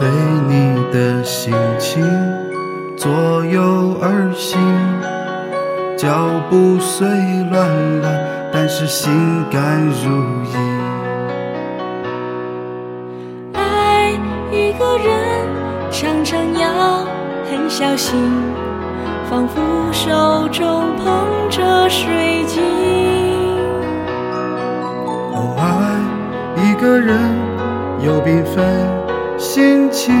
随你的心情左右而行，脚步虽乱了，但是心甘如饴。爱一个人常常要很小心，仿佛手中捧着水晶。哦爱一个人，有缤纷。心情，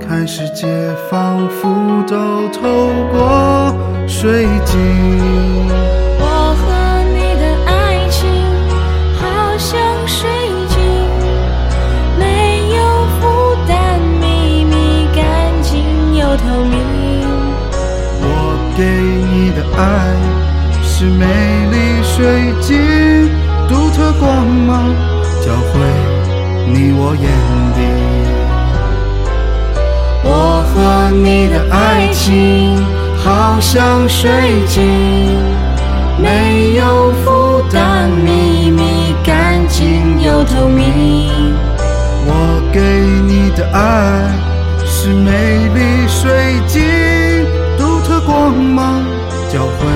看世界仿佛都透过水晶。我和你的爱情好像水晶，没有负担，秘密干净又透明。我给你的爱是美丽水晶，独特光芒交汇你我眼底。我和你的爱情好像水晶，没有负担，秘密干净又透明。我给你的爱是美丽水晶，独特光芒交汇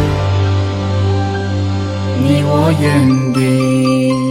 你我眼底。